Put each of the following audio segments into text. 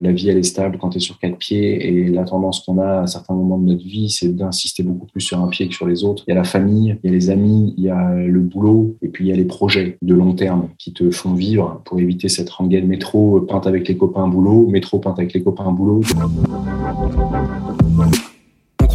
la vie, elle est stable quand tu es sur quatre pieds et la tendance qu'on a à certains moments de notre vie, c'est d'insister beaucoup plus sur un pied que sur les autres. Il y a la famille, il y a les amis, il y a le boulot et puis il y a les projets de long terme qui te font vivre pour éviter cette rengaine métro peinte avec les copains boulot, métro peinte avec les copains boulot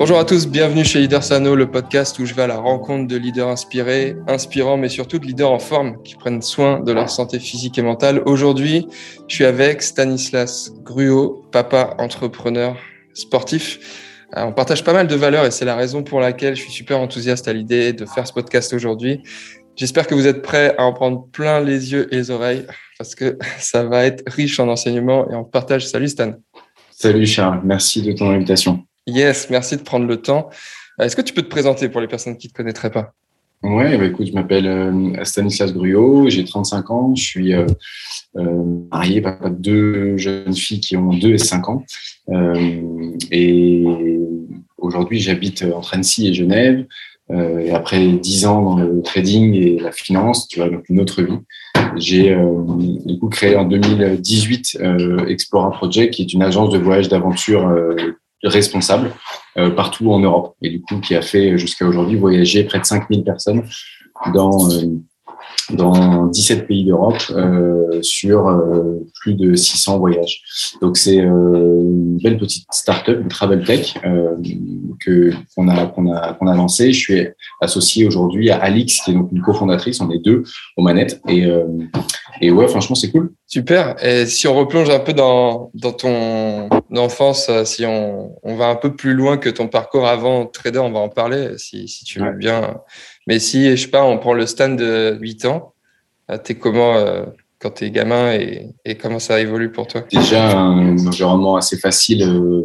Bonjour à tous, bienvenue chez Leader Sano, le podcast où je vais à la rencontre de leaders inspirés, inspirants, mais surtout de leaders en forme qui prennent soin de leur santé physique et mentale. Aujourd'hui, je suis avec Stanislas Gruot, papa entrepreneur sportif. Euh, on partage pas mal de valeurs et c'est la raison pour laquelle je suis super enthousiaste à l'idée de faire ce podcast aujourd'hui. J'espère que vous êtes prêts à en prendre plein les yeux et les oreilles parce que ça va être riche en enseignements et en partage. Salut Stan. Salut Charles, merci de ton invitation. Yes, merci de prendre le temps. Euh, est-ce que tu peux te présenter pour les personnes qui ne te connaîtraient pas? Oui, bah écoute, je m'appelle euh, Stanislas Gruot, j'ai 35 ans, je suis euh, marié, papa de deux jeunes filles qui ont 2 et 5 ans. et aujourd'hui, j'habite entre Annecy et Genève. et après 10 ans dans le trading et la finance, tu vois, donc une autre vie, j'ai du coup créé en 2018 Explora Project, qui est une agence de voyage d'aventure responsable euh, partout en Europe et du coup qui a fait jusqu'à aujourd'hui voyager près de 5000 personnes dans euh, dans 17 pays d'Europe euh, sur euh, plus de 600 voyages. Donc c'est euh, une belle petite start-up, une travel tech euh, que qu'on a qu'on a qu'on a lancé. Je suis associé aujourd'hui à Alix qui est donc une cofondatrice. On est deux aux manettes et et ouais franchement c'est cool. Super. Et si on replonge un peu dans dans ton enfance, si on on va un peu plus loin que ton parcours avant trader, on va en parler si si tu veux bien. Mais si, je sais pas, on prend le stand de 8 ans, euh, tu es comment euh, quand tu es gamin et, et, comment ça évolue pour toi? Déjà, un environnement assez facile, euh,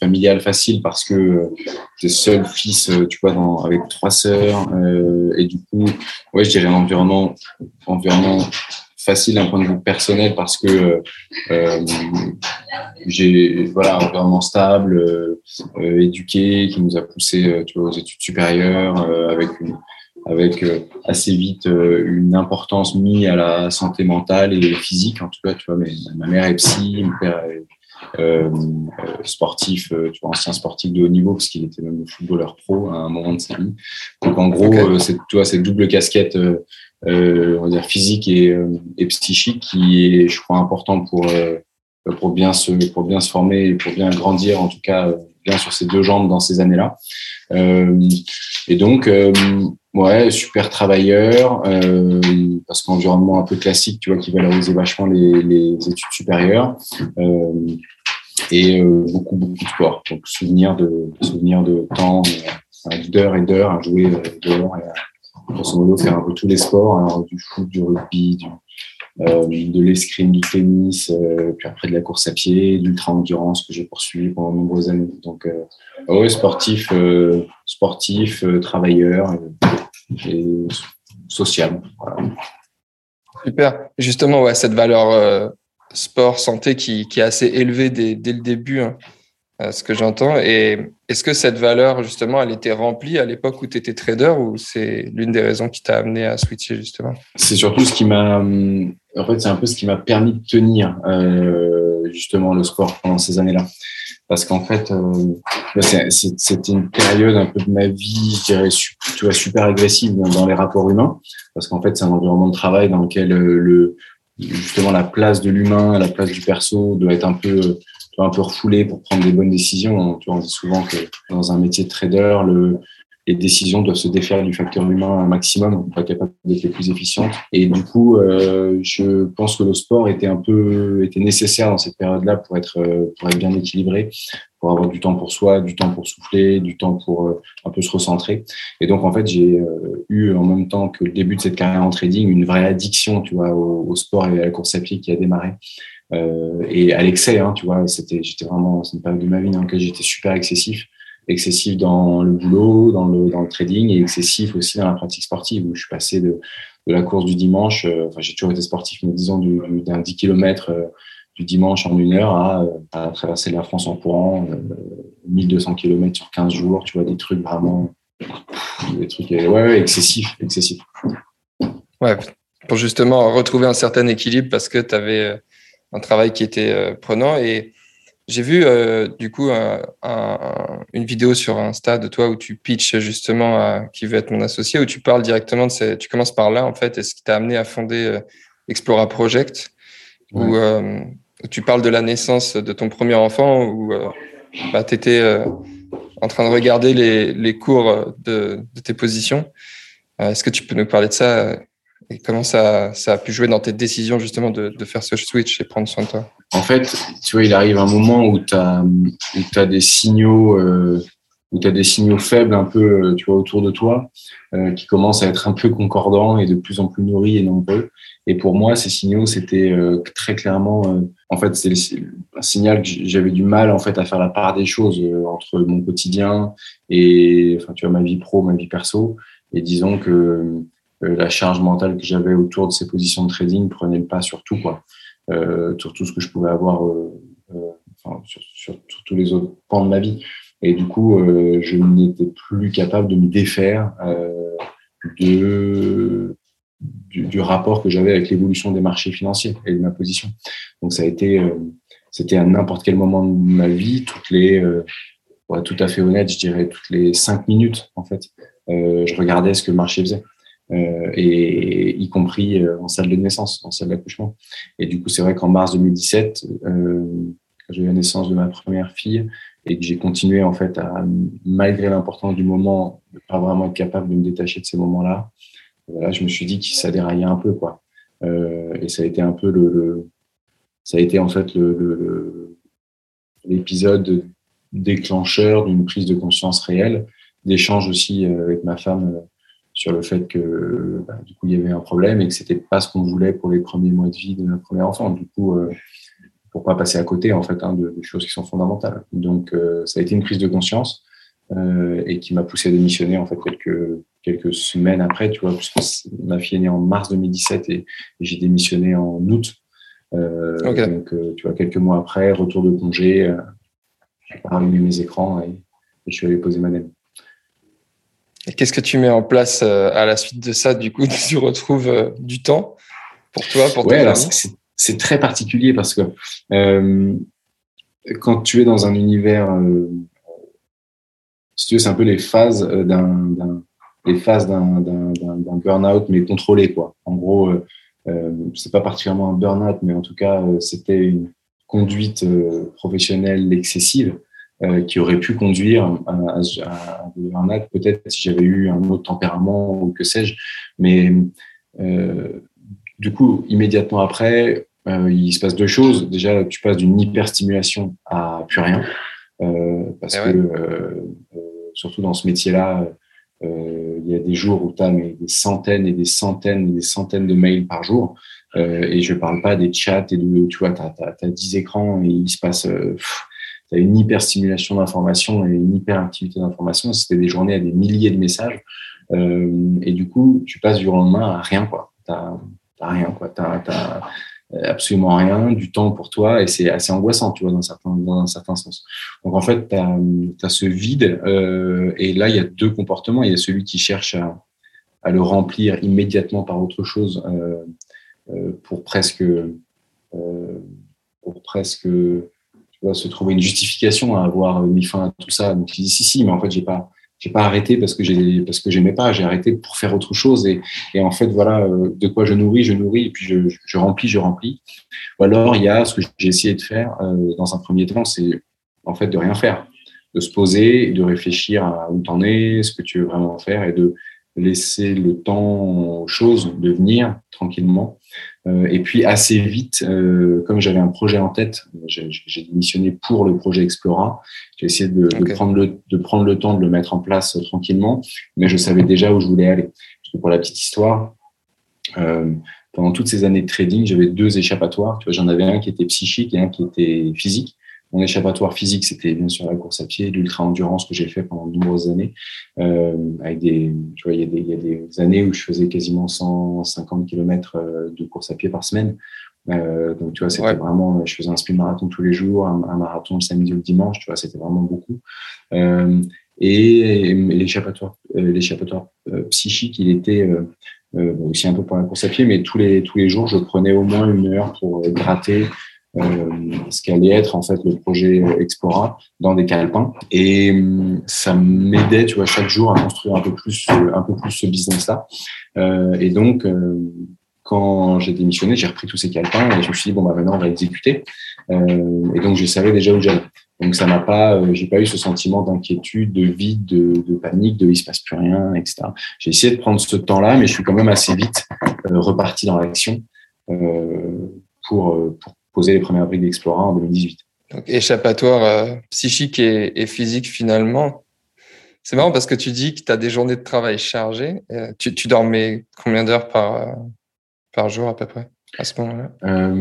familial facile, parce que tu es seul fils, tu vois, dans, avec trois sœurs. et du coup, ouais, je dirais un environnement, environnement facile d'un point de vue personnel parce que euh, j'ai voilà un environnement stable, euh, éduqué, qui nous a poussé tu vois, aux études supérieures avec une avec euh, assez vite euh, une importance mise à la santé mentale et physique. En tout cas, tu vois, mais, ma mère est psy, mon père est euh, sportif, tu vois, ancien sportif de haut niveau, parce qu'il était même footballeur pro à un moment de sa vie. Donc, en gros, c'est, tu vois, cette double casquette, on va dire physique et, et, psychique, qui est, je crois, important pour pour bien se pour bien se former et pour bien grandir, en tout cas, bien sur ses deux jambes dans ces années-là. et donc, Ouais, super travailleur, euh, parce qu'environnement un peu classique, tu vois, qui valorisait vachement les, les études supérieures, euh, et euh, beaucoup, beaucoup de sport. Donc, souvenir de, souvenir de temps, euh, d'heures et d'heures à jouer euh, dehors, et à, grosso modo, faire un peu tous les sports, alors, du foot, du rugby, euh, de l'escrime, du tennis, euh, puis après de la course à pied, d'ultra-endurance que j'ai poursuivi pendant de nombreuses années. Donc, euh, ouais, sportif, sportif, travailleur et, social. Super. Justement, ouais, cette valeur sport, santé qui, est assez élevée dès, dès le début. Hein. Euh, ce que j'entends. Et est-ce que cette valeur, justement, elle était remplie à l'époque où tu étais trader ou c'est l'une des raisons qui t'a amené à switcher, justement? C'est surtout ce qui m'a. En fait, c'est un peu ce qui m'a permis de tenir, euh, justement, le sport pendant ces années-là. Parce qu'en fait, euh, c'était une période un peu de ma vie, je dirais, tu vois, super agressive dans, les rapports humains. Parce qu'en fait, c'est un environnement de travail dans lequel le, justement la place de l'humain, la place du perso doit être un peu un peu refoulé pour prendre des bonnes décisions. Tu vois, on dit souvent que dans un métier de trader, le, les décisions doivent se défaire du facteur humain un maximum pour être capable d'être plus efficientes. Et du coup, euh, je pense que le sport était un peu était nécessaire dans cette période-là pour être euh, pour être bien équilibré, pour avoir du temps pour soi, du temps pour souffler, du temps pour euh, un peu se recentrer. Et donc en fait, j'ai euh, eu en même temps que le début de cette carrière en trading une vraie addiction, tu vois, au, au sport et à la course à pied qui a démarré et à l'excès, hein, tu vois, c'était, j'étais vraiment, c'est une période de ma vie dans laquelle j'étais super excessif excessif dans le boulot, dans le, dans le trading et excessif aussi dans la pratique sportive où je suis passé de, de la course du dimanche, euh, enfin j'ai toujours été sportif, mais disons d'un 10 km euh, du dimanche en une heure à, traverser la France en courant, 1200 km sur 15 jours, tu vois, des trucs vraiment, des trucs, ouais, ouais excessifs, excessifs. Ouais, pour justement retrouver un certain équilibre parce que tu avais euh, un travail qui était prenant et j'ai vu euh, du coup une vidéo sur Insta de toi où tu pitches justement à qui veut être mon associé, où tu parles directement de ces, tu commences par là en fait, et ce qui t'a amené à fonder euh, Explora Project, euh, où, tu parles de la naissance de ton premier enfant, où bah, tu étais en train de regarder les, les cours de, de, tes positions. Est-ce que tu peux nous parler de ça comment ça, a pu jouer dans tes décisions justement de, faire ce switch et prendre soin de toi? En fait, tu vois, il arrive un moment où tu as, des signaux euh, où des signaux faibles un peu euh, tu vois, autour de toi euh, qui commencent à être un peu concordants et de plus en plus nourris et nombreux. Et pour moi, ces signaux, c'était très clairement, en fait, c'est un signal que j'avais du mal en fait à faire la part des choses entre mon quotidien et enfin, tu vois, ma vie pro, ma vie perso. Et disons que la charge mentale que j'avais autour de ces positions de trading prenait le pas sur tout, quoi. Euh, sur tout ce que je pouvais avoir, euh, euh sur, tous les autres pans de ma vie. Et du coup, je n'étais plus capable de me défaire du, rapport que j'avais avec l'évolution des marchés financiers et de ma position. Donc, ça a été, c'était à n'importe quel moment de ma vie, toutes les, tout à fait honnête, je dirais toutes les cinq minutes, en fait, je regardais ce que le marché faisait. Euh, et y compris euh, en salle de naissance, en salle d'accouchement. Et du coup, c'est vrai qu'en mars 2017, euh, quand j'ai eu la naissance de ma première fille et que j'ai continué en fait à, malgré l'importance du moment, ne pas vraiment être capable de me détacher de ces moments-là, voilà, je me suis dit que ça déraillait un peu, quoi. Et ça a été un peu le, le ça a été en fait le, l'épisode déclencheur d'une prise de conscience réelle, d'échange aussi avec ma femme sur le fait que bah, du coup il y avait un problème et que c'était pas ce qu'on voulait pour les premiers mois de vie de notre premier enfant. Du coup, euh, pourquoi passer à côté en fait hein, de, des choses qui sont fondamentales. Donc euh, ça a été une prise de conscience euh, et qui m'a poussé à démissionner en fait quelques quelques semaines après, tu vois, puisque ma fille est née en mars 2017 et, j'ai démissionné en août. Euh, Donc euh, tu vois quelques mois après, retour de congé, euh, j'ai pas allumé mes écrans et, et je suis allé poser ma dème. Et qu'est-ce que tu mets en place euh, à la suite de ça Du coup, tu retrouves euh, du temps pour toi, pour ouais, alors c'est très particulier parce que euh, quand tu es dans un univers, euh, si tu veux, c'est un peu les phases d'un les phases d'un burn-out mais contrôlé quoi. En gros, euh, c'est pas particulièrement un burn-out, mais en tout cas, c'était une conduite professionnelle excessive. Qui aurait pu conduire à, à, un acte, peut-être si j'avais eu un autre tempérament ou que sais-je. Mais euh, du coup, immédiatement après, euh, il se passe deux choses. Déjà, tu passes d'une hyperstimulation à plus rien, euh, parce eh que surtout dans ce métier-là, il y a des jours où tu as des centaines et des centaines et des centaines de mails par jour. et je parle pas des chats et de, tu vois, tu as, as, 10 écrans et il se passe tu as une hyperstimulation d'informations et une hyperactivité d'informations. C'était des journées à des milliers de messages. Euh, et du coup, tu passes du lendemain à rien, quoi. T'as rien, quoi. T'as as absolument rien, du temps pour toi, et c'est assez angoissant, tu vois, dans un certain, dans un certain sens. Donc, en fait, tu as, ce vide, euh, et là, il y a deux comportements. Il y a celui qui cherche à, à le remplir immédiatement par autre chose euh, pour presque, pour presque se trouver une justification à avoir mis fin à tout ça. Donc, je dis si, si, mais en fait, j'ai pas, j'ai pas arrêté parce que j'ai, parce que j'aimais pas. J'ai arrêté pour faire autre chose. Et, et en fait, voilà, euh, de quoi je nourris, je nourris, et puis je, je remplis, je remplis. Ou alors, il y a ce que j'ai essayé de faire euh, dans un premier temps, c'est en fait de rien faire, de se poser, de réfléchir à où t'en es, ce que tu veux vraiment faire, et de laisser le temps aux choses de venir tranquillement. Euh, et puis assez vite, euh, comme j'avais un projet en tête, j'ai démissionné pour le projet Explora. J'ai essayé de, de, prendre le, de prendre le temps de le mettre en place tranquillement, mais je savais déjà où je voulais aller. Parce que pour la petite histoire, euh, pendant toutes ces années de trading, j'avais deux échappatoires. Tu vois, j'en avais un qui était psychique et un qui était physique. Mon échappatoire physique, c'était bien sûr la course à pied, l'ultra-endurance que j'ai fait pendant de nombreuses années. Euh, avec des, tu vois, il y, a des, il y, a des années où je faisais quasiment 150 km euh, de course à pied par semaine. Euh, donc, tu vois, c'était vraiment, je faisais un speed marathon tous les jours, un, marathon le samedi ou le dimanche, tu vois, c'était vraiment beaucoup. Euh, et, l'échappatoire, euh, l'échappatoire euh, psychique, il était euh, aussi un peu pour la course à pied, mais tous les, tous les jours, je prenais au moins une heure pour gratter ce qu'allait être en fait le projet Explora dans des calepins et hum, ça m'aidait tu vois chaque jour à construire un peu plus un peu plus ce business là euh, et donc euh, quand j'ai démissionné j'ai repris tous ces calepins et je me suis dit bon bah maintenant on va exécuter. Euh, et donc je savais déjà où j'allais. Donc ça m'a pas euh, j'ai pas eu ce sentiment d'inquiétude de vide de, panique de il se passe plus rien etc j'ai essayé de prendre ce temps là mais je suis quand même assez vite reparti dans l'action pour, pour poser les premières briques d'Explora en 2018. Donc, échappatoire euh, psychique et, et, physique finalement. C'est marrant parce que tu dis que tu as des journées de travail chargées. Euh, tu, tu, dormais combien d'heures par, euh, par jour à peu près à ce moment-là?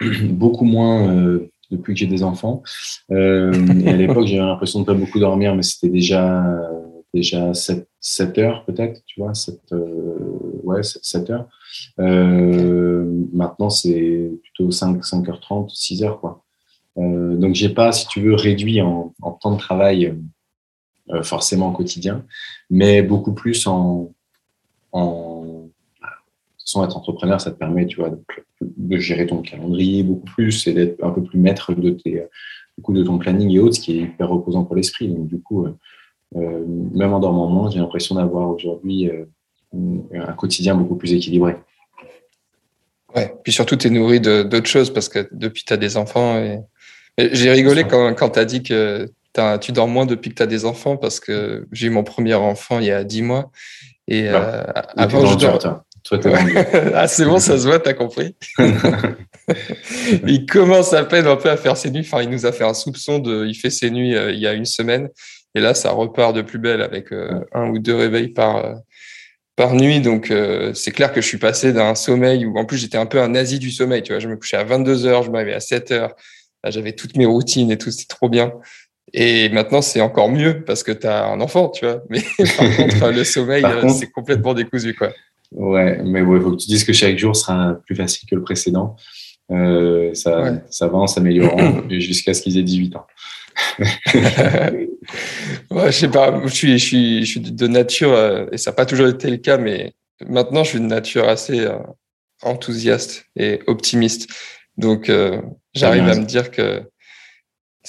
Beaucoup moins depuis que j'ai des enfants. à l'époque, j'avais l'impression de pas beaucoup dormir, mais c'était déjà déjà 7, 7 heures peut-être, tu vois, 7, ouais, 7 heures. Euh, maintenant, c'est plutôt 5, 5h30, 6h, quoi. Euh, donc, j'ai pas, si tu veux, réduit en, temps de travail euh, forcément au quotidien, mais beaucoup plus en, en sans être entrepreneur, ça te permet, tu vois, de, gérer ton calendrier beaucoup plus et d'être un peu plus maître de tes, du coup, de ton planning et autres, ce qui est hyper reposant pour l'esprit. Donc, du coup, euh, même en dormant moins, j'ai l'impression d'avoir aujourd'hui un quotidien beaucoup plus équilibré. Ouais, puis surtout, tu es nourri d'autres choses parce que depuis, tu as des enfants. Et... J'ai rigolé quand, quand tu as dit que tu dors moins depuis que tu as des enfants parce que j'ai eu mon premier enfant il y a 10 mois. Et euh, avant, je dors... ah, c'est bon, ça se voit, t'as compris. il commence à peine un peu à faire ses nuits. Enfin, il nous a fait un soupçon de. Il fait ses nuits il y a une semaine. Et là, ça repart de plus belle avec un ou deux réveils par, par nuit. Donc, euh, c'est clair que je suis passé d'un sommeil où, en plus, j'étais un peu un nazi du sommeil. Tu vois, je me couchais à 22 heures, je m'avais à 7 heures. J'avais toutes mes routines et tout, c'était trop bien. Et maintenant, c'est encore mieux parce que tu as un enfant, tu vois. Mais par contre, le sommeil, c'est complètement décousu, quoi. Ouais, mais il faut que tu dises que chaque jour sera plus facile que le précédent. Euh, ça, ça va en s'améliorant jusqu'à ce qu'ils aient 18 ans. ouais, je sais pas, je suis, je suis, je suis de nature, euh, et ça n'a pas toujours été le cas, mais maintenant je suis de nature assez euh, enthousiaste et optimiste. Donc euh, j'arrive à me dire que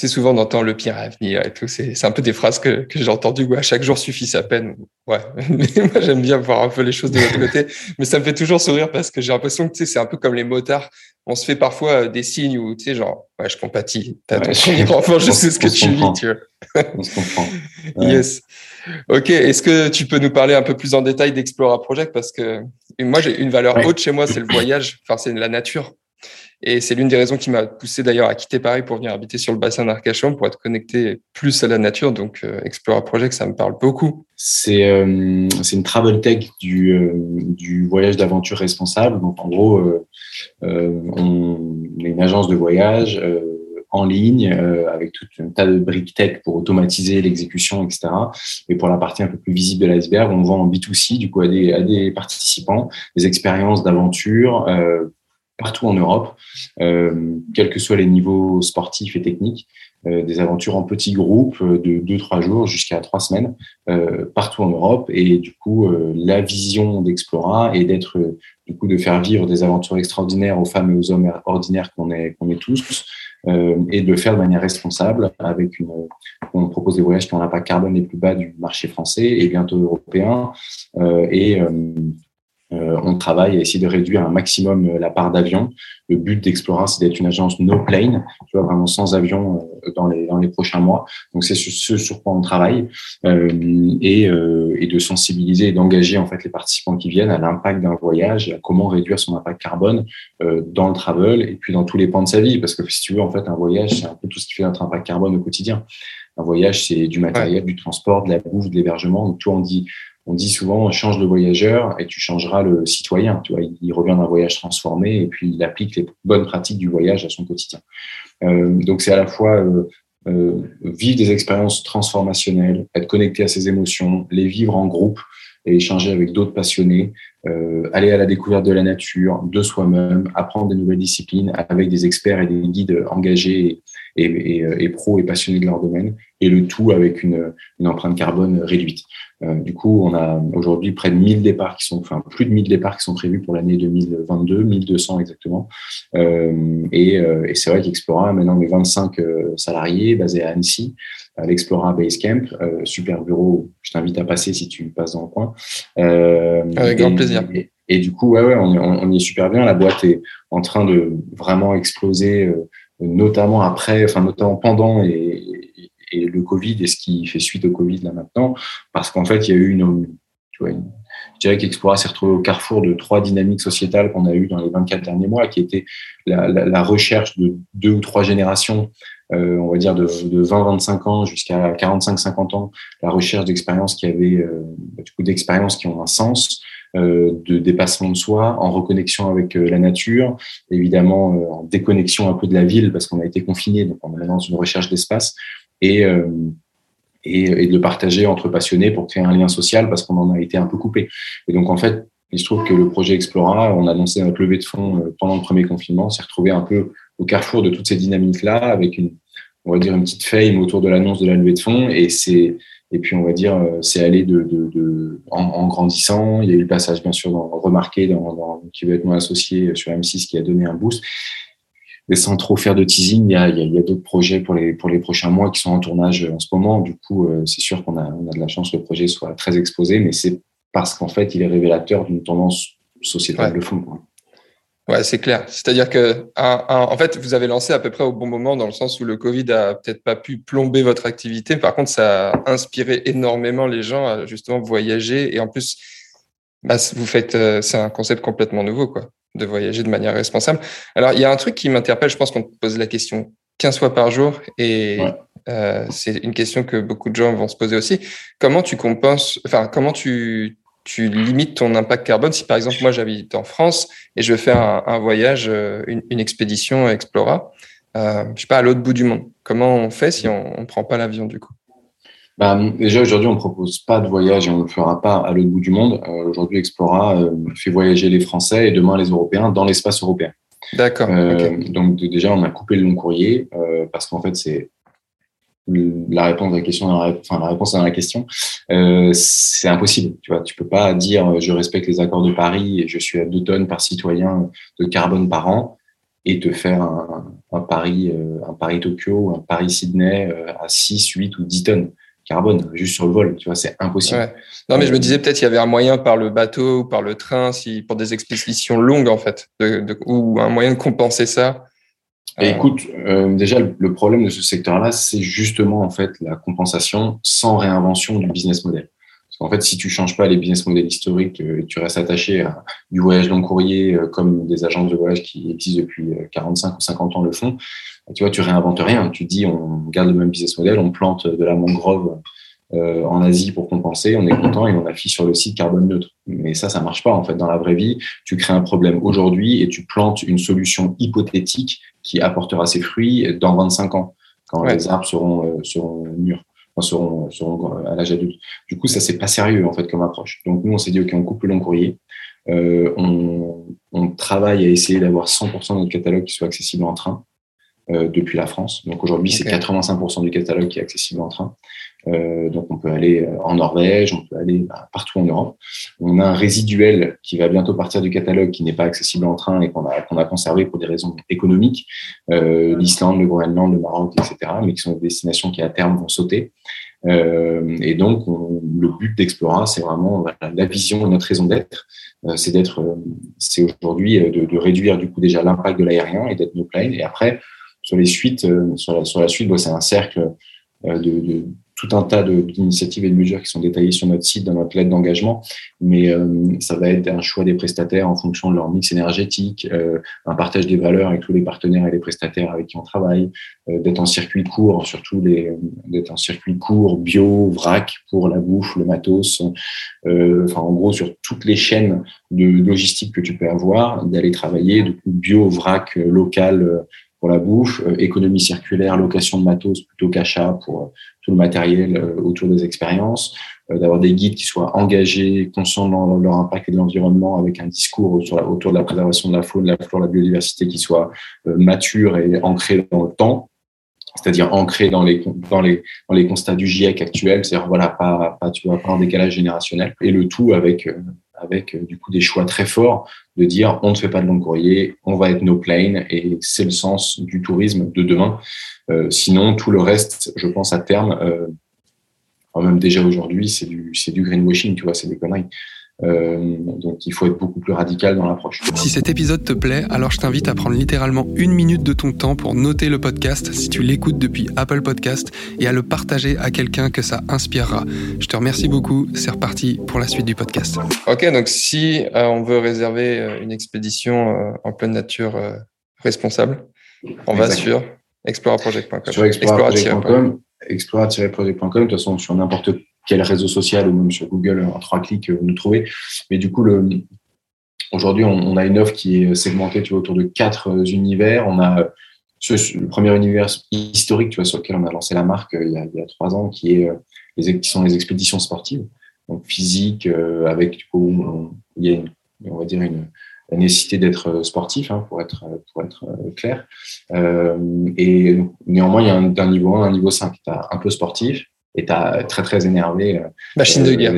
c'est souvent d'entendre le pire à venir et tout. C'est un peu des phrases que, que j'ai entendues où à chaque jour suffit sa peine. Ouais, mais moi j'aime bien voir un peu les choses de l'autre côté, mais ça me fait toujours sourire parce que j'ai l'impression que c'est un peu comme les motards. On se fait parfois des signes où tu sais genre ouais je compatis. T'as ouais, ton premier enfant, je sais ce que tu vis, tu vois. On se comprend. Ouais. Yes. Ok. Est-ce que tu peux nous parler un peu plus en détail d'Explora Project? Parce que moi j'ai une valeur haute chez moi, c'est le voyage. Enfin c'est la nature. Et c'est l'une des raisons qui m'a poussé d'ailleurs à quitter Paris pour venir habiter sur le bassin d'Arcachon pour être connecté plus à la nature. Donc, euh, Explora Project, ça me parle beaucoup. C'est euh, une travel tech du, euh, du voyage d'aventure responsable. Donc, en gros, euh, euh, on est une agence de voyage en ligne avec tout un tas de briques tech pour automatiser l'exécution, etc. Et pour la partie un peu plus visible de l'iceberg, on vend en B2C, du coup, à des, à des participants, des expériences d'aventure partout en Europe, euh, quels que soient les niveaux sportifs et techniques, euh, des aventures en petits groupes euh, de deux trois jours jusqu'à trois semaines partout en Europe. Et du coup, la vision d'Explora est d'être du coup de faire vivre des aventures extraordinaires aux femmes et aux hommes ordinaires qu'on est qu'on est tous. et de le faire de manière responsable avec une on propose des voyages qui ont l'impact carbone les plus bas du marché français et bientôt européen et on travaille à essayer de réduire un maximum euh, la part d'avion. Le but d'Explora, c'est d'être une agence no plane, tu vois, vraiment sans avion euh, dans les, dans les prochains mois. Donc, c'est ce sur quoi on travaille euh, et, euh, et, de sensibiliser et d'engager en fait les participants qui viennent à l'impact d'un voyage et à comment réduire son impact carbone euh, dans le travel et puis dans tous les pans de sa vie. Parce que si tu veux, en fait, un voyage, c'est un peu tout ce qui fait notre impact carbone au quotidien. Un voyage, c'est du matériel, du transport, de la bouffe, de l'hébergement. Donc, toi, on dit, on dit souvent, change le voyageur et tu changeras le citoyen. Tu vois, il revient d'un voyage transformé et puis il applique les bonnes pratiques du voyage à son quotidien. Euh, donc, c'est à la fois euh, euh, vivre des expériences transformationnelles, être connecté à ses émotions, les vivre en groupe et échanger avec d'autres passionnés, aller à la découverte de la nature, de soi-même, apprendre des nouvelles disciplines avec des experts et des guides engagés et, et, et, pros et passionnés de leur domaine, et le tout avec une, une empreinte carbone réduite. Euh, du coup, on a aujourd'hui près de 1000 départs qui sont, enfin plus de 1000 départs qui sont prévus pour l'année 2022, 1200 exactement. Euh, et, euh, et c'est vrai qu'Explora a maintenant 25 euh, salariés basés à Annecy, à l'Explora Basecamp, euh, super bureau. Je t'invite à passer si tu passes dans le coin. Avec grand plaisir. Et, du coup, ouais, ouais, on, on, y est super bien. La boîte est en train de vraiment exploser, notamment après, enfin notamment pendant et, et le Covid et ce qui fait suite au Covid là maintenant, parce qu'en fait, il y a eu une, tu vois, je dirais qu'Explora s'est retrouvé au carrefour de trois dynamiques sociétales qu'on a eues dans les 24 derniers mois, qui étaient la, recherche de deux ou trois générations, euh, on va dire de, de 20-25 ans jusqu'à 45-50 ans, la recherche d'expériences qui avaient, euh, du coup, d'expériences qui ont un sens, de dépassement de soi, en reconnexion avec euh, la nature, évidemment euh, en déconnexion un peu de la ville parce qu'on a été confiné, donc on est dans une recherche d'espace et, euh, et, de le partager entre passionnés pour créer un lien social parce qu'on en a été un peu coupé. Et donc, en fait, il se trouve que le projet Explora, on a lancé notre levée de fonds euh, pendant le premier confinement, s'est retrouvé un peu au carrefour de toutes ces dynamiques-là avec une, on va dire, une petite fame autour de l'annonce de la levée de fonds. Et c'est, et puis, on va dire, euh, c'est allé de, de, de en, en, grandissant. Il y a eu le passage, bien sûr, dans, remarqué dans, dans, qui va être mon associé sur M6 qui a donné un boost. Mais sans trop faire de teasing, il y a, il y a, d'autres projets pour les, pour les prochains mois qui sont en tournage en ce moment. Du coup, euh, c'est sûr qu'on a, on a de la chance que le projet soit très exposé, mais c'est parce qu'en fait, il est révélateur d'une tendance sociétale ouais. de fond. Quoi. Ouais, c'est clair. C'est-à-dire que, un, un, en fait, vous avez lancé à peu près au bon moment, dans le sens où le Covid a peut-être pas pu plomber votre activité. Par contre, ça a inspiré énormément les gens à justement voyager. Et en plus, bah, vous faites, euh, c'est un concept complètement nouveau, quoi de voyager de manière responsable. Alors, il y a un truc qui m'interpelle, je pense qu'on te pose la question 15 fois par jour et ouais. euh, c'est une question que beaucoup de gens vont se poser aussi. Comment tu compenses, enfin, comment tu, tu limites ton impact carbone si par exemple moi j'habite en France et je veux faire un, un voyage, euh, une, une, expédition Explora, euh, je sais pas, à l'autre bout du monde. Comment on fait si on ne prend pas l'avion du coup? Bah, déjà, aujourd'hui, on ne propose pas de voyage et on ne le fera pas à l'autre bout du monde. Euh, aujourd'hui, Explora euh, fait voyager les Français et demain les Européens dans l'espace européen. D'accord. Euh, okay. Donc, déjà, on a coupé le long courrier parce qu'en fait, c'est la réponse à la question, enfin, la réponse à la question, euh, c'est impossible. Tu vois, tu peux pas dire je respecte les accords de Paris et je suis à 2 tonnes par citoyen de carbone par an et te faire un, Paris, un Paris Tokyo, un Paris Sydney à 6, 8 ou 10 tonnes carbone juste sur le vol, tu vois, c'est impossible. Non, mais je me disais peut-être qu'il y avait un moyen par le bateau ou par le train, si pour des expéditions longues en fait, ou un moyen de compenser ça. Et euh... écoute, euh, déjà le problème de ce secteur-là, c'est justement en fait la compensation sans réinvention du business model. Parce qu'en fait, si tu changes pas les business models historiques, euh, tu restes attaché à du voyage long courrier euh, comme des agences de voyage qui existent depuis 45 ou 50 ans le font, tu vois, tu réinventes rien. Tu dis, on garde le même business model, on plante de la mangrove euh, en Asie pour compenser, on est content et on affiche sur le site carbone neutre. Mais ça, ça marche pas en fait. Dans la vraie vie, tu crées un problème aujourd'hui et tu plantes une solution hypothétique qui apportera ses fruits dans 25 ans, quand ouais. les arbres seront, euh, seront mûrs, enfin, seront, seront à l'âge adulte. Du coup, ça, c'est pas sérieux en fait comme approche. Donc nous, on s'est dit, OK, on coupe le long courrier. Euh, on, on travaille à essayer d'avoir 100% de notre catalogue qui soit accessible en train euh, depuis la France. Donc aujourd'hui, okay. c'est 85% du catalogue qui est accessible en train. Euh, donc on peut aller euh, en Norvège, on peut aller bah, partout en Europe. On a un résiduel qui va bientôt partir du catalogue qui n'est pas accessible en train et qu'on a, conservé pour des raisons économiques. Euh, L'Islande, le Groenland, le Maroc, etc. Mais qui sont des destinations qui à terme vont sauter. Et donc, on, le but d'Explora, c'est vraiment la vision, notre raison d'être, c'est d'être, c'est aujourd'hui de, réduire du coup déjà l'impact de l'aérien et d'être no plane. Et après, sur les suites, sur la, suite, c'est un cercle de tout un tas d'initiatives et de mesures qui sont détaillées sur notre site dans notre lettre d'engagement, mais euh, ça va être un choix des prestataires en fonction de leur mix énergétique, euh, un partage des valeurs avec tous les partenaires et les prestataires avec qui on travaille, euh, d'être en circuit court, surtout d'être en circuit court, bio, vrac pour la bouffe, le matos, enfin en gros sur toutes les chaînes de logistique que tu peux avoir, d'aller travailler de bio, vrac, local pour la bouffe, économie circulaire, location de matos plutôt qu'achat pour tout le matériel euh, autour des expériences, euh, d'avoir des guides qui soient engagés, conscients de leur, impact et de l'environnement, avec un discours autour, de la préservation de la faune, de la flore, de la biodiversité qui soit euh, mature et ancré dans le temps, c'est-à-dire ancré dans les, dans, les, dans les constats du GIEC actuel, c'est-à-dire voilà, pas, pas, tu vois, pas un décalage générationnel, et le tout avec, avec du coup des choix très forts de dire on ne fait pas de long courrier, on va être no plane, et c'est le sens du tourisme de demain. Euh, sinon, tout le reste, je pense à terme, euh, même déjà aujourd'hui, c'est du, c'est du greenwashing, tu vois, c'est des conneries. Euh, donc il faut être beaucoup plus radical dans l'approche. Si cet épisode te plaît, alors je t'invite à prendre littéralement une minute de ton temps pour noter le podcast si tu l'écoutes depuis Apple Podcast et à le partager à quelqu'un que ça inspirera. Je te remercie beaucoup, c'est reparti pour la suite du podcast. Ok, donc si on veut réserver une expédition en pleine nature responsable, on va sur Exploraproject.com. Sur exploraproject.com, explora-project.com, de toute façon, sur n'importe quel réseau social ou même sur Google, en trois clics, vous nous trouvez. Mais du coup, aujourd'hui, on, a une offre qui est segmentée tu vois, autour de quatre euh, univers. On a le premier univers historique tu vois, sur lequel on a lancé la marque euh, il, y a, trois ans, qui, est, euh, les, qui sont les expéditions sportives, donc physique, avec du coup, il y a on va dire une, nécessité d'être euh, sportif, hein, pour être, pour être euh, clair. Euh, et néanmoins, il y a un, niveau 1, un niveau 5. Tu as un peu sportif et tu as très, très énervé. Machine de guerre.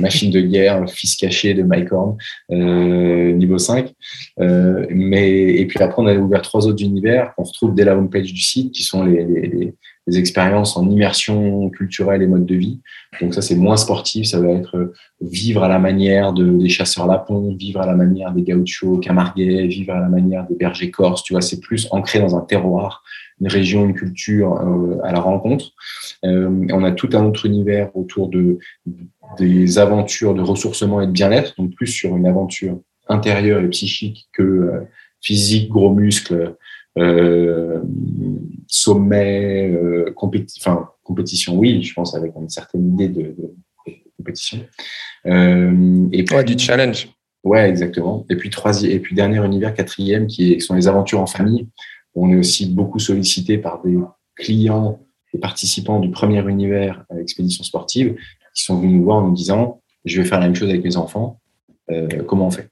machine de guerre, fils caché de Mike Horn, niveau 5. mais, et puis après, on a ouvert trois autres univers qu'on retrouve dès la homepage du site, qui sont les, les, les expériences en immersion culturelle et mode de vie. Donc ça, c'est moins sportif. Ça va être vivre à la manière de, des chasseurs lapons, vivre à la manière des gauchos camarguais, vivre à la manière des bergers corses. Tu vois, c'est plus ancré dans un terroir, une région, une culture euh, à la rencontre. Euh, on a tout un autre univers autour de des aventures de ressourcement et de bien-être, donc plus sur une aventure intérieure et psychique que euh, physique, gros muscles, euh, sommet, euh, enfin, compétition, oui, je pense avec une certaine idée de, compétition. Euh, et puis, du challenge. Ouais, exactement. Et puis troisième, et puis dernier univers, quatrième, qui, sont les aventures en famille. On est aussi beaucoup sollicité par des clients et participants du premier univers expédition sportive qui sont venus nous voir en nous disant je vais faire la même chose avec mes enfants. comment on fait?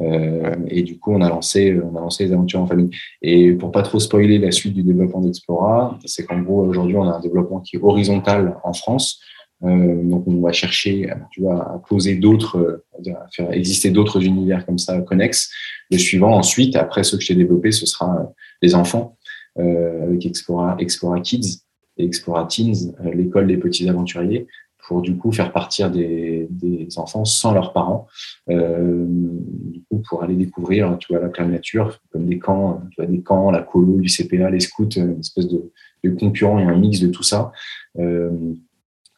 Euh, et du coup, on a lancé, on a lancé les aventures en famille. Et pour pas trop spoiler la suite du développement d'Explora, c'est qu'en gros, aujourd'hui, on a un développement qui est horizontal en France. Euh, donc, on va chercher, tu vois, à poser d'autres, à faire exister d'autres univers comme ça connexes. Le suivant, ensuite, après ce que j'ai développé, ce sera les enfants euh, avec Explora, Explora Kids et Explora Teens, euh, l'école des petits aventuriers pour du coup faire partir des, des enfants sans leurs parents, euh, du coup pour aller découvrir, tu vois, la pleine nature, comme des camps, tu vois, des camps, la colo, du CPA, les scouts, une espèce de, de concurrent et un mix de tout ça. Euh,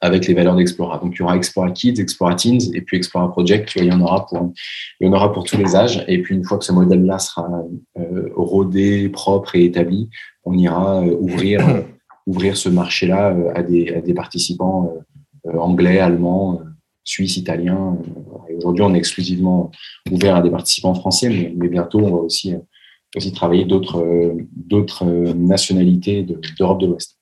avec les valeurs d'Explora. Donc, il y aura Explora Kids, Explora Teens et puis Explora Project. Tu vois, il y en aura pour, il y en aura pour tous les âges. Et puis, une fois que ce modèle-là sera euh, rodé, propre et établi, on ira euh, ouvrir, euh, ouvrir ce marché-là euh, à des, à des participants euh, anglais, allemand, euh, suisse, italien. Euh, aujourd'hui, on est exclusivement ouvert à des participants français, mais, bientôt, on va aussi, aussi travailler d'autres d'autres nationalités d'Europe de, l'Ouest.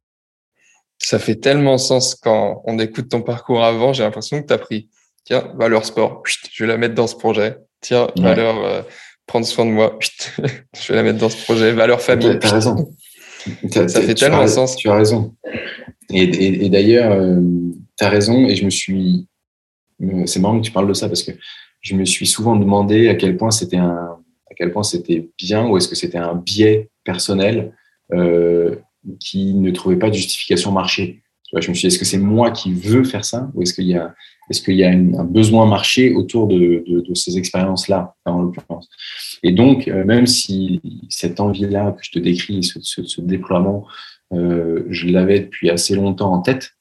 Ça fait tellement sens quand on écoute ton parcours avant. J'ai l'impression que tu as pris, tiens, valeur sport, je vais la mettre dans ce projet. Tiens, valeur prendre soin de moi, je vais la mettre dans ce projet. Valeur famille. Tu as raison. ça fait tellement sens. Tu as raison. Et, et d'ailleurs, tu as raison, et je me suis. C'est marrant que tu parles de ça parce que je me suis souvent demandé à quel point c'était un, à quel point c'était bien ou est-ce que c'était un biais personnel euh, qui ne trouvait pas de justification marché. je me suis dit, est-ce que c'est moi qui veux faire ça ou est-ce qu'il y a, est-ce qu'il y a un besoin marché autour de, de, de ces expériences-là, en l'occurrence? Et donc, euh, même si cette envie-là que je te décris, ce, ce, ce déploiement, euh, je l'avais depuis assez longtemps en tête,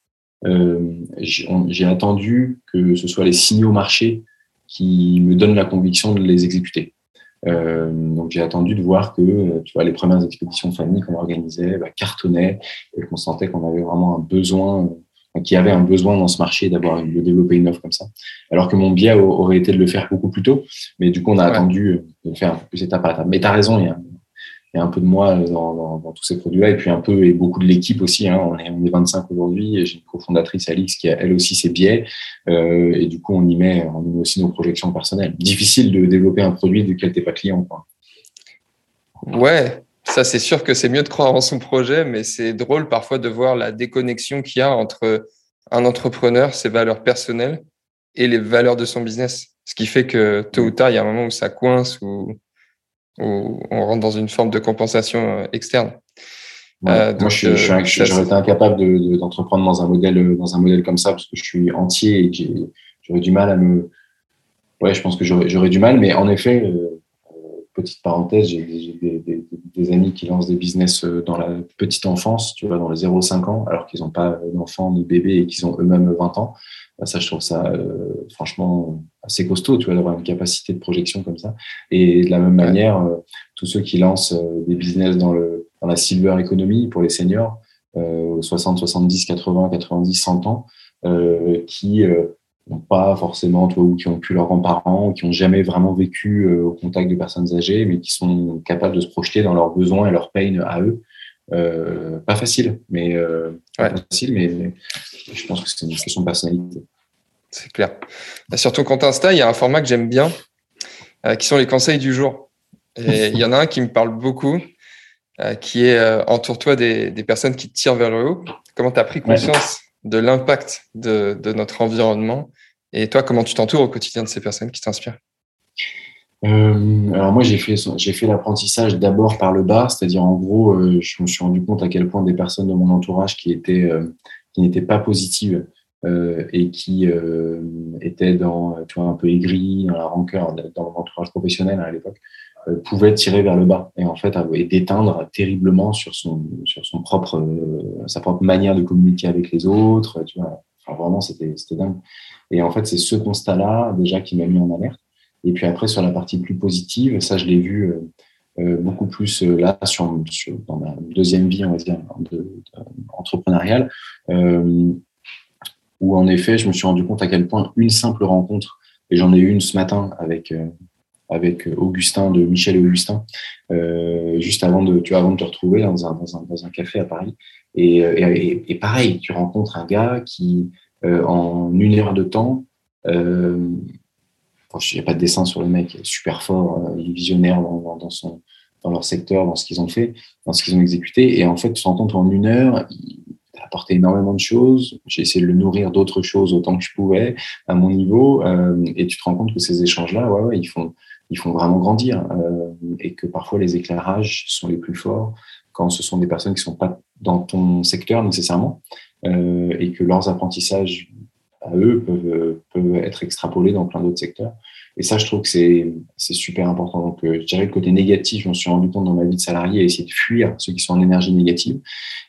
j'ai attendu que ce soit les signaux marchés qui me donnent la conviction de les exécuter. Euh, donc j'ai attendu de voir que tu vois, les premières expéditions de famille qu'on organisait bah, cartonnaient et qu'on sentait qu'on avait vraiment un besoin, qu'il y avait un besoin dans ce marché d'avoir de développer une offre comme ça. Alors que mon biais aurait été de le faire beaucoup plus tôt, mais du coup on a attendu de le faire un peu plus étape par étape. Mais tu as raison, il y a un peu de moi dans, tous ces produits-là, et puis un peu, et beaucoup de l'équipe aussi. Hein. On, est, on est 25 aujourd'hui, j'ai une cofondatrice, Alix, qui a elle aussi ses biais, euh, et du coup, on y, met, on met aussi nos projections personnelles. Difficile de développer un produit duquel tu n'es pas client. Quoi. Ouais, ça c'est sûr que c'est mieux de croire en son projet, mais c'est drôle parfois de voir la déconnexion qu'il y a entre un entrepreneur, ses valeurs personnelles, et les valeurs de son business. Ce qui fait que tôt ou tard, il y a un moment où ça coince, où on rentre dans une forme de compensation euh, externe. Euh, moi, je, j'aurais été incapable d'entreprendre dans un modèle dans un modèle comme ça parce que je suis entier et j'aurais du mal à me. Ouais, je pense que j'aurais du mal, mais en effet, euh, petite parenthèse, j'ai des, des, amis qui lancent des business dans la petite enfance, tu vois, dans les 0-5 ans, alors qu'ils n'ont pas d'enfants ni bébés et qu'ils ont eux-mêmes 20 ans. Bah, ça, je trouve ça euh, franchement assez costaud, tu vois, d'avoir une capacité de projection comme ça. Et de la même manière, euh, tous ceux qui lancent euh, des business dans, le, dans la silver economy pour les seniors, 60, 70, 80, 90, 100 ans, qui n'ont pas forcément, tu vois, ou qui ont pu leurs grands-parents, qui n'ont jamais vraiment vécu au contact de personnes âgées, mais qui sont capables de se projeter dans leurs besoins et leurs peines à eux. Euh, pas facile, mais euh, pas facile, mais, je pense que c'est une question de personnalité. C'est clair. Sur ton compte Insta, il y a un format que j'aime bien, euh, qui sont les conseils du jour. Et il y en a un qui me parle beaucoup, qui est entoure-toi des, des, personnes qui te tirent vers le haut. Comment tu as pris conscience de l'impact de, de notre environnement et toi, comment tu t'entoures au quotidien de ces personnes qui t'inspirent? Euh, alors moi j'ai fait j'ai fait l'apprentissage d'abord par le bas, c'est-à-dire en gros euh, je me suis rendu compte à quel point des personnes de mon entourage qui étaient euh, qui n'étaient pas positives et qui étaient dans tu vois un peu aigris dans la rancœur dans mon entourage professionnel à l'époque pouvaient tirer vers le bas et en fait et d'éteindre terriblement sur son sur son propre sa propre manière de communiquer avec les autres tu vois. Vraiment c'était c'était dingue et en fait c'est ce constat là déjà qui m'a mis en alerte et puis après, sur la partie plus positive, ça, je l'ai vu euh, euh, beaucoup plus euh, là, sur, dans ma deuxième vie, on va dire, entrepreneuriale, où en effet, je me suis rendu compte à quel point une simple rencontre, et j'en ai eu une ce matin avec, avec Augustin, de Michel Augustin, juste avant de, tu vois, avant de te retrouver dans un, dans un, dans un café à Paris. Et, pareil, tu rencontres un gars qui, en une heure de temps, il n'y a pas de dessin sur le mec, il est super fort, euh, il visionnaire dans, son, dans leur secteur, dans ce qu'ils ont fait, dans ce qu'ils ont exécuté. Et en fait, tu te rends compte en une heure, il a apporté énormément de choses. J'ai essayé de le nourrir d'autres choses autant que je pouvais à mon niveau. Euh, et tu te rends compte que ces échanges-là, ouais, ils, font, ils font vraiment grandir. Euh, et que parfois, les éclairages sont les plus forts quand ce sont des personnes qui ne sont pas dans ton secteur nécessairement. Et que leurs apprentissages à eux peuvent, être extrapolés dans plein d'autres secteurs. Et ça, je trouve que c'est, super important. Donc, euh, je dirais le côté négatif, je m'en suis rendu compte dans ma vie de salarié, essayer de fuir ceux qui sont en énergie négative.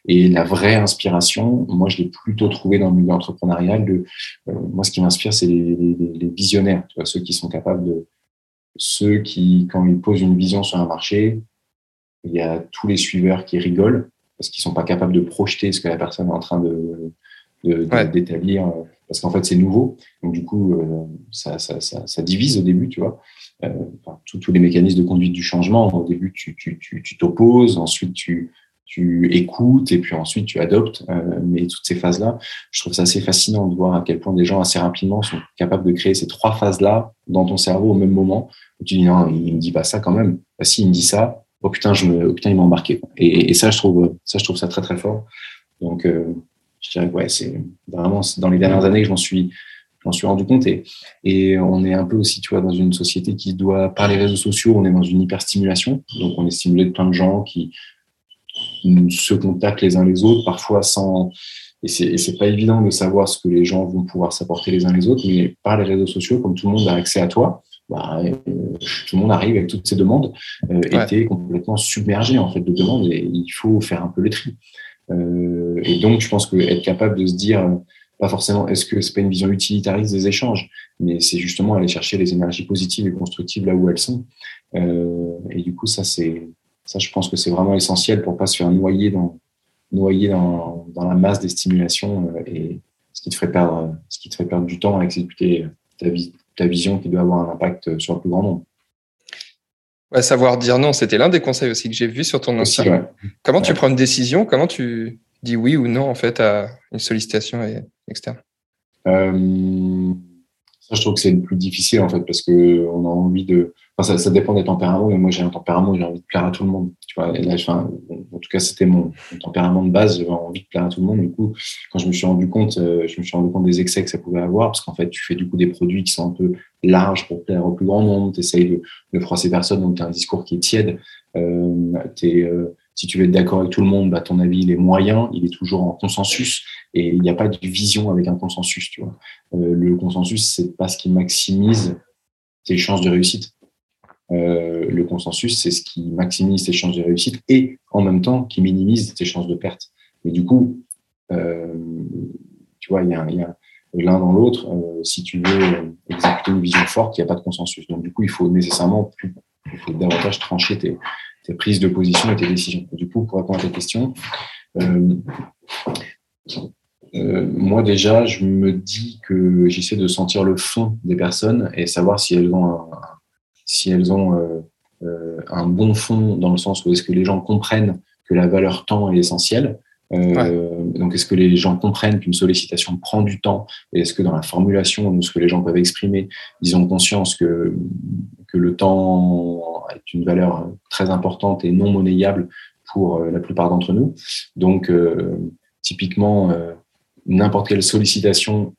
Et la vraie inspiration, moi, je l'ai plutôt trouvé dans le milieu entrepreneurial. Euh, moi, ce qui m'inspire, c'est les, visionnaires, ceux qui sont capables de, ceux qui, quand ils posent une vision sur un marché, il y a tous les suiveurs qui rigolent parce qu'ils sont pas capables de projeter ce que la personne est en train de, d'établir. Euh, parce qu'en fait, c'est nouveau. Donc, du coup, euh, ça, ça, ça, ça, divise au début, tu vois. Euh, tous les mécanismes de conduite du changement, au début, tu t'opposes, tu, tu ensuite, tu, tu écoutes et puis ensuite, tu adoptes. Euh, mais toutes ces phases-là, je trouve ça assez fascinant de voir à quel point des gens, assez rapidement, sont capables de créer ces trois phases-là dans ton cerveau au même moment. Où tu dis, non, il me dit pas ça quand même. Bah, si, il me dit ça, oh je oh, putain, il m'a embarqué. Et, ça, je trouve, ça, je très, très fort. Donc, euh, je dirais que ouais, c'est vraiment dans les dernières années que j'en suis, j'en suis rendu compte. Et, et on est un peu aussi, tu vois, dans une société qui doit, par les réseaux sociaux, on est dans une hyperstimulation. Donc, on est stimulé de plein de gens qui, se contactent les uns les autres, parfois sans. Et c'est pas évident de savoir ce que les gens vont pouvoir s'apporter les uns les autres, mais par les réseaux sociaux, comme tout le monde a accès à toi, bah, euh, tout le monde arrive avec toutes ces demandes euh, es complètement submergé en fait de demandes et il faut faire un peu le tri. et donc, je pense que être capable de se dire, pas forcément, est-ce que c'est pas une vision utilitariste des échanges, mais c'est justement aller chercher les énergies positives et constructives là où elles sont. et du coup, ça, c'est, ça, je pense que c'est vraiment essentiel pour pas se faire noyer dans, noyer dans, dans la masse des stimulations et ce qui te ferait perdre, ce qui te ferait perdre du temps à exécuter ta, vie, ta vision qui doit avoir un impact sur le plus grand nombre. Ouais, savoir dire non, c'était l'un des conseils aussi que j'ai vu sur ton ancien. Comment tu prends une décision? Comment tu dis oui ou non en fait à une sollicitation externe euh, Ça, je trouve que c'est le plus difficile en fait parce que on a envie de ça, dépend des tempéraments, mais moi j'ai un tempérament, j'ai envie de plaire à tout le monde. Tu vois, enfin, en tout cas, c'était mon, tempérament de base, j'avais envie de plaire à tout le monde. Du coup, quand je me suis rendu compte, euh, je me suis rendu compte des excès que ça pouvait avoir, parce qu'en fait, tu fais du coup des produits qui sont un peu larges pour plaire au plus grand nombre, tu essayes de, froisser personne, donc tu as un discours qui est tiède. Euh, euh, si tu veux être d'accord avec tout le monde, bah, ton avis il est moyen, il est toujours en consensus et il n'y a pas de vision avec un consensus. Tu vois. Euh, le consensus, c'est pas ce qui maximise tes chances de réussite. Euh, le consensus, c'est ce qui maximise tes chances de réussite et en même temps qui minimise tes chances de perte. Mais du coup, euh, tu vois, il y a, l'un dans l'autre. Si tu veux exécuter une vision forte, il n'y a pas de consensus. Donc du coup, il faut nécessairement plus, il faut davantage trancher tes, tes, prises de position et tes décisions. du coup, pour répondre à ta question, moi déjà, je me dis que j'essaie de sentir le fond des personnes et savoir si elles ont si elles ont euh, euh, un bon fond dans le sens où est-ce que les gens comprennent que la valeur temps est essentielle. Euh, donc, est-ce que les gens comprennent qu'une sollicitation prend du temps? Et est-ce que dans la formulation, ou ce que les gens peuvent exprimer, ils ont conscience que, le temps est une valeur très importante et non monnayable pour la plupart d'entre nous? Donc, typiquement, n'importe quelle sollicitation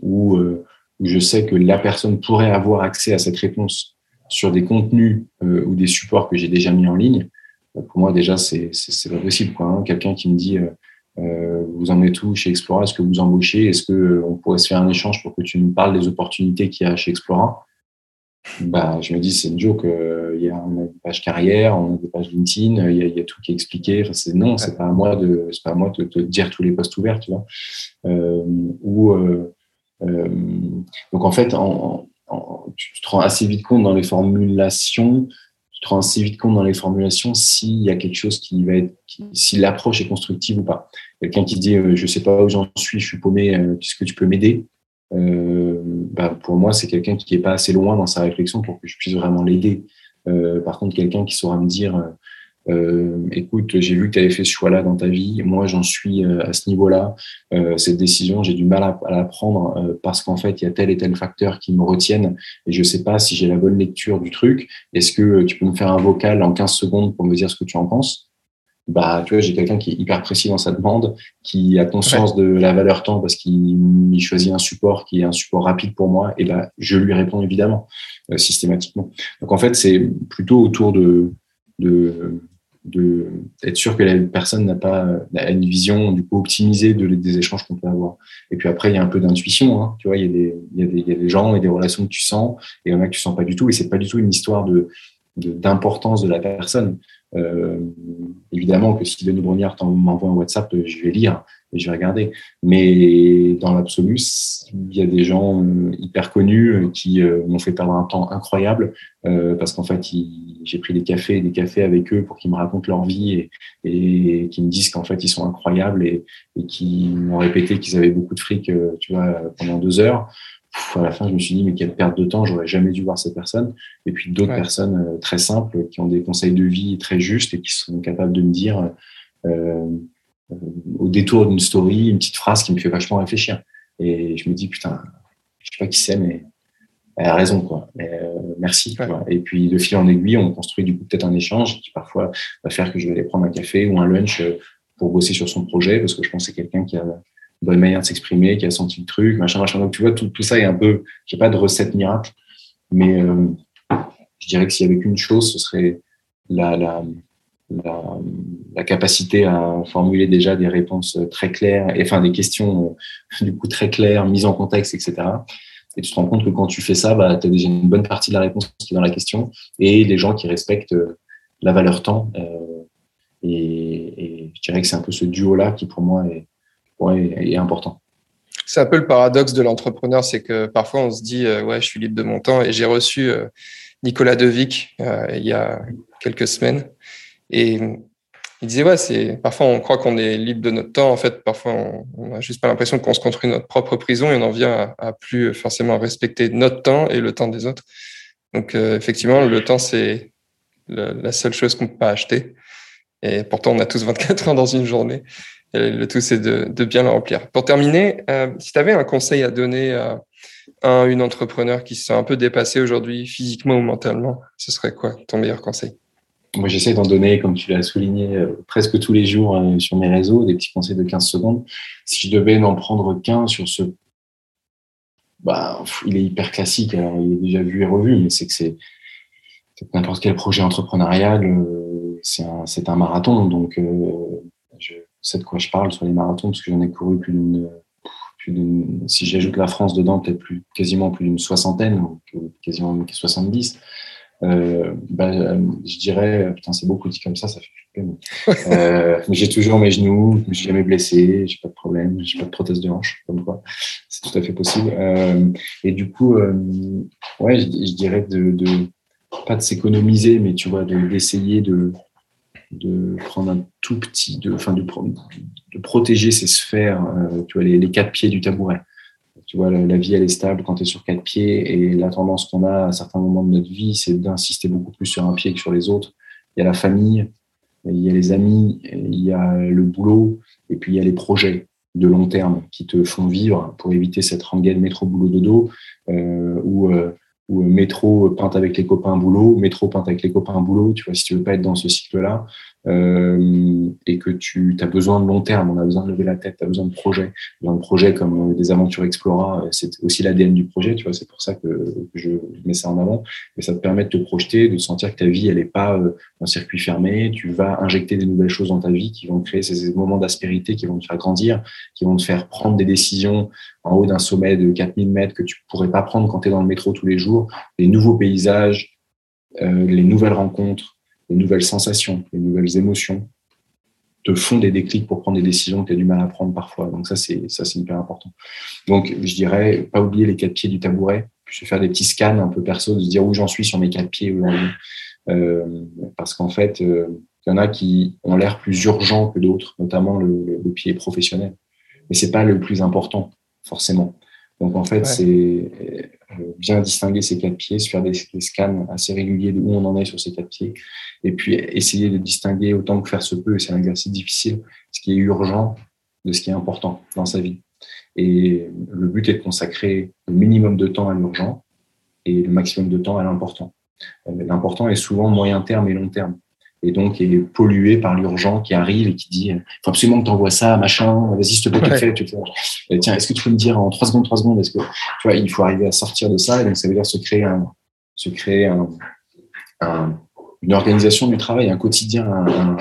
où je sais que la personne pourrait avoir accès à cette réponse sur des contenus euh, ou des supports que j'ai déjà mis en ligne, euh, pour moi déjà c'est c'est pas possible quoi. Hein. Quelqu'un qui me dit euh, euh, vous en êtes où chez Explora? Est-ce que vous embauchez? Est-ce que on pourrait se faire un échange pour que tu me parles des opportunités qu'il y a chez Explora? Bah, je me dis c'est une joke. Il y a une page carrière, on a des pages LinkedIn, il y a, il y a tout qui est expliqué. Enfin, c'est non, c'est pas à moi de, c'est pas à moi de te dire tous les postes ouverts, tu vois. Euh, ou euh, donc en fait, en, tu te rends assez vite compte dans les formulations, te rends assez vite compte dans les formulations s'il y a quelque chose qui va être, si l'approche est constructive ou pas. Quelqu'un qui dit euh, je sais pas où j'en suis, je suis paumé, euh, est-ce que tu peux m'aider? Euh, bah, Pour moi, c'est quelqu'un qui est pas assez loin dans sa réflexion pour que je puisse vraiment l'aider. Euh, par contre, quelqu'un qui saura me dire euh, écoute, j'ai vu que tu avais fait ce choix-là dans ta vie, moi j'en suis euh, à ce niveau-là, euh, cette décision, j'ai du mal à, la prendre euh, parce qu'en fait, il y a tel et tel facteur qui me retiennent. Et je sais pas si j'ai la bonne lecture du truc. Est-ce que tu peux me faire un vocal en 15 secondes pour me dire ce que tu en penses? Bah, tu vois, j'ai quelqu'un qui est hyper précis dans sa demande, qui a conscience de la valeur temps parce qu'il choisit un support qui est un support rapide pour moi, et bah, je lui réponds évidemment, systématiquement. Donc en fait, c'est plutôt autour de, de, de être sûr que la personne n'a pas une vision du coup optimisée de, des échanges qu'on peut avoir. Et puis après, il y a un peu d'intuition. Hein. Tu vois, il y, a des, gens et des relations que tu sens, et il y en a que tu sens pas du tout. Et c'est pas du tout une histoire d'importance de, la personne. Euh, évidemment que si Denis Brognard m'envoie un WhatsApp, je vais lire et je vais regarder. Mais dans l'absolu, il y a des gens euh, hyper connus euh, qui euh, m'ont fait perdre un temps incroyable parce qu'en fait, j'ai pris des cafés et des cafés avec eux pour qu'ils me racontent leur vie et, et qu'ils me disent qu'en fait, ils sont incroyables et, et qui m'ont répété qu'ils avaient beaucoup de fric, tu vois, pendant deux heures. À la fin, je me suis dit, mais quelle perte de temps, j'aurais jamais dû voir cette personne. Et puis d'autres personnes très simples qui ont des conseils de vie très justes et qui sont capables de me dire, euh, au détour d'une story, une petite phrase qui me fait vachement réfléchir. Et je me dis, putain, je sais pas qui c'est, mais elle a raison, quoi. Euh, merci. Et puis, de fil en aiguille, on construit du coup peut-être un échange qui parfois va faire que je vais aller prendre un café ou un lunch euh, pour bosser sur son projet, parce que je pense que c'est quelqu'un qui a bonne manière de s'exprimer, qui a senti le truc, machin, machin. Donc, tu vois, tout, tout ça est un peu, j'ai pas de recette miracle, mais euh, je dirais que s'il y avait qu'une chose, ce serait la, la, la, capacité à formuler déjà des réponses très claires, et, enfin des questions euh, du coup très claires, mises en contexte, etc. Et tu te rends compte que quand tu fais ça, bah, tu as déjà une bonne partie de la réponse qui est dans la question, et les gens qui respectent euh, la valeur temps. Euh, et, je dirais que c'est un peu ce duo-là qui, pour moi, est, est, important. C'est un peu le paradoxe de l'entrepreneur, c'est que parfois on se dit, ouais, je suis libre de mon temps. Et j'ai reçu Nicolas Devic il y a quelques semaines. Et il disait ouais c'est parfois on croit qu'on est libre de notre temps en fait parfois on, n'a juste pas l'impression qu'on se construit notre propre prison et on en vient à, plus forcément respecter notre temps et le temps des autres donc euh, effectivement le temps c'est la seule chose qu'on peut pas acheter et pourtant on a tous 24 heures dans une journée le tout c'est de, bien le remplir pour terminer euh, si tu avais un conseil à donner à un une entrepreneur qui se sent un peu dépassé aujourd'hui physiquement ou mentalement ce serait quoi ton meilleur conseil? Moi, j'essaie d'en donner, comme tu l'as souligné, euh, presque tous les jours euh, sur mes réseaux, des petits conseils de 15 secondes. Si je devais n'en prendre qu'un sur ce, bah, il est hyper classique. Alors, il est déjà vu et revu, mais c'est que c'est n'importe quel projet entrepreneurial, euh, c'est un, un marathon. Donc, sais de quoi je parle sur les marathons parce que j'en ai couru plus d'une, plus d'une, si j'ajoute la France dedans, peut-être plus, quasiment plus d'une soixantaine, quasiment 70. Euh, bah, je dirais, putain, c'est beaucoup dit comme ça, ça fait flipper. Euh, mais j'ai toujours mes genoux, je me suis jamais blessé, j'ai pas de problème, j'ai pas de prothèse de hanche, comme quoi, c'est tout à fait possible. Euh, et du coup, euh, ouais, je, je, dirais de, de pas de s'économiser, mais tu vois, d'essayer de, de, prendre un tout petit, de, enfin, de, protéger ses sphères, euh, tu vois, les, quatre pieds du tabouret tu vois, la, vie, elle est stable quand tu es sur quatre pieds. Et la tendance qu'on a à certains moments de notre vie, c'est d'insister beaucoup plus sur un pied que sur les autres. Il y a la famille, il y a les amis, il y a le boulot, et puis il y a les projets de long terme qui te font vivre pour éviter cette rengaine métro-boulot-dodo euh, ou, euh, ou métro peinte avec les copains boulot, métro peinte avec les copains boulot. Tu vois, si tu veux pas être dans ce cycle-là, euh, et que tu as besoin de long terme, on a besoin de lever la tête, tu as besoin de projets. De projets comme euh, des aventures Explora, euh, c'est aussi l'ADN du projet, tu vois, c'est pour ça que, je mets ça en avant. Et ça te permet de te projeter, de sentir que ta vie, elle n'est pas un circuit fermé, tu vas injecter des nouvelles choses dans ta vie qui vont créer ces moments d'aspérité, qui vont te faire grandir, qui vont te faire prendre des décisions en haut d'un sommet de 4000 mètres que tu pourrais pas prendre quand tu es dans le métro tous les jours, les nouveaux paysages, les nouvelles rencontres, les nouvelles sensations, les nouvelles émotions te font des déclics pour prendre des décisions que tu as du mal à prendre parfois. Donc ça, c'est ça, c'est hyper important. Donc je dirais, pas oublier les quatre pieds du tabouret, puis faire des petits scans un peu perso, de se dire où j'en suis sur mes quatre pieds Euh, parce qu'en fait, euh, il y en a qui ont l'air plus urgents que d'autres, notamment le, le, pied professionnel. Mais c'est pas le plus important, forcément. Donc en fait, c'est euh, bien distinguer ces quatre pieds, se faire des, scans assez réguliers de où on en est sur ces quatre pieds, et puis essayer de distinguer autant que faire se peut, et c'est un exercice difficile, ce qui est urgent de ce qui est important dans sa vie. Et le but est de consacrer le minimum de temps à l'urgent et le maximum de temps à l'important. Euh, l'important est souvent moyen terme et long terme et donc est pollué par l'urgent qui arrive et qui dit il faut absolument que tu envoies ça, machin, vas-y, s'il te plaît, ouais. fais, tu fais. Tiens, est-ce que tu peux me dire en trois secondes, trois secondes, est-ce que tu vois, il faut arriver à sortir de ça, et donc ça veut dire se créer un, se créer un, un, une organisation du travail, un quotidien, un,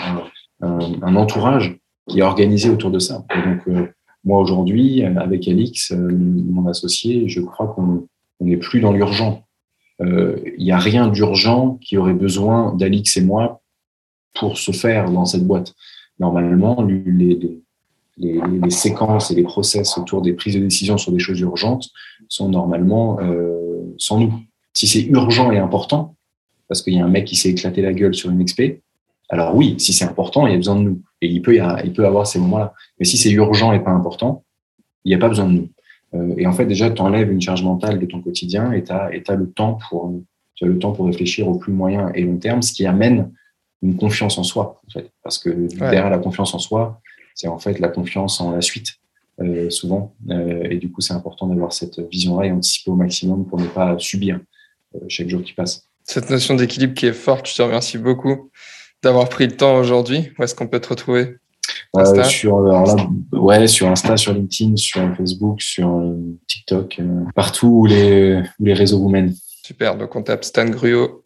un, entourage qui est organisé autour de ça. Et donc, euh, moi aujourd'hui, avec Alix, euh, mon associé, je crois qu'on n'est plus dans l'urgent. Euh, il n'y a rien d'urgent qui aurait besoin d'Alix et moi pour se faire dans cette boîte. Normalement, les, séquences et les process autour des prises de décision sur des choses urgentes sont normalement euh, sans nous. Si c'est urgent et important, parce qu'il y a un mec qui s'est éclaté la gueule sur une expé, alors oui, si c'est important, il y a besoin de nous. Et il peut, y il peut avoir ces moments-là. Mais si c'est urgent et pas important, il n'y a pas besoin de nous. Euh, et en fait, déjà, tu enlèves une charge mentale de ton quotidien et tu tu as le temps pour réfléchir au plus moyen et long terme, ce qui amène une confiance en soi, en fait. Parce que ouais. derrière la confiance en soi, c'est en fait la confiance en la suite, euh, souvent. Euh, et du coup, c'est important d'avoir cette vision-là et anticiper au maximum pour ne pas subir euh, chaque jour qui passe. Cette notion d'équilibre qui est forte, je te remercie beaucoup d'avoir pris le temps aujourd'hui. Où est-ce qu'on peut te retrouver? Insta? sur, alors là, ouais, sur Insta, sur LinkedIn, sur Facebook, sur TikTok, partout où les, où les réseaux vous mènent. Super, donc on tape Stan Gruo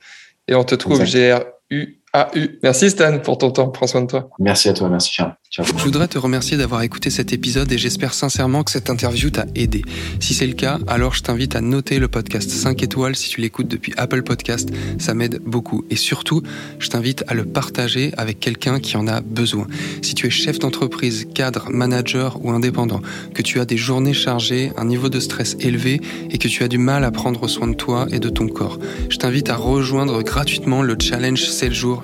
et on te trouve GRU AU. Merci Stan pour ton temps. Prends soin de toi. Merci à toi. Merci Charles. Je voudrais te remercier d'avoir écouté cet épisode et j'espère sincèrement que cette interview t'a aidé. Si c'est le cas, alors je t'invite à noter le podcast 5 étoiles si tu l'écoutes depuis Apple Podcast. Ça m'aide beaucoup. Et surtout, je t'invite à le partager avec quelqu'un qui en a besoin. Si tu es chef d'entreprise, cadre, manager ou indépendant, que tu as des journées chargées, un niveau de stress élevé et que tu as du mal à prendre soin de toi et de ton corps, je t'invite à rejoindre gratuitement le challenge 7 jours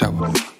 Ciao